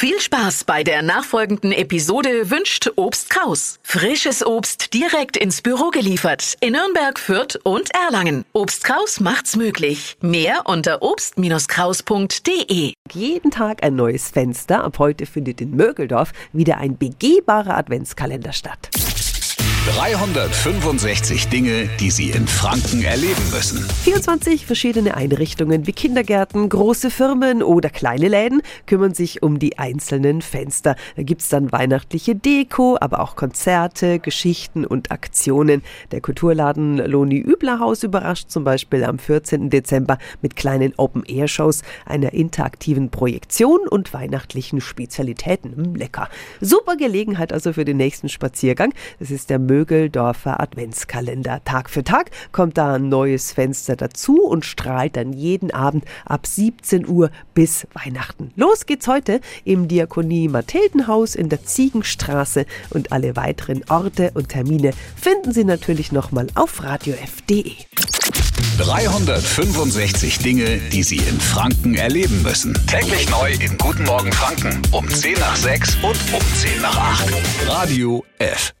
Viel Spaß bei der nachfolgenden Episode wünscht Obst Kraus. Frisches Obst direkt ins Büro geliefert in Nürnberg, Fürth und Erlangen. Obst Kraus macht's möglich. Mehr unter obst-kraus.de. Jeden Tag ein neues Fenster. Ab heute findet in Mögeldorf wieder ein begehbarer Adventskalender statt. 365 Dinge, die Sie in Franken erleben müssen. 24 verschiedene Einrichtungen wie Kindergärten, große Firmen oder kleine Läden kümmern sich um die einzelnen Fenster. Da gibt's dann weihnachtliche Deko, aber auch Konzerte, Geschichten und Aktionen. Der Kulturladen Loni Üblerhaus überrascht zum Beispiel am 14. Dezember mit kleinen Open-Air-Shows, einer interaktiven Projektion und weihnachtlichen Spezialitäten. Lecker. Super Gelegenheit also für den nächsten Spaziergang. Das ist der Mögeldorfer Adventskalender. Tag für Tag kommt da ein neues Fenster dazu und strahlt dann jeden Abend ab 17 Uhr bis Weihnachten. Los geht's heute im Diakonie Mathildenhaus in der Ziegenstraße und alle weiteren Orte und Termine finden Sie natürlich nochmal auf radiof.de. 365 Dinge, die Sie in Franken erleben müssen. Täglich neu in Guten Morgen Franken um 10 nach 6 und um 10 nach 8. Radio F.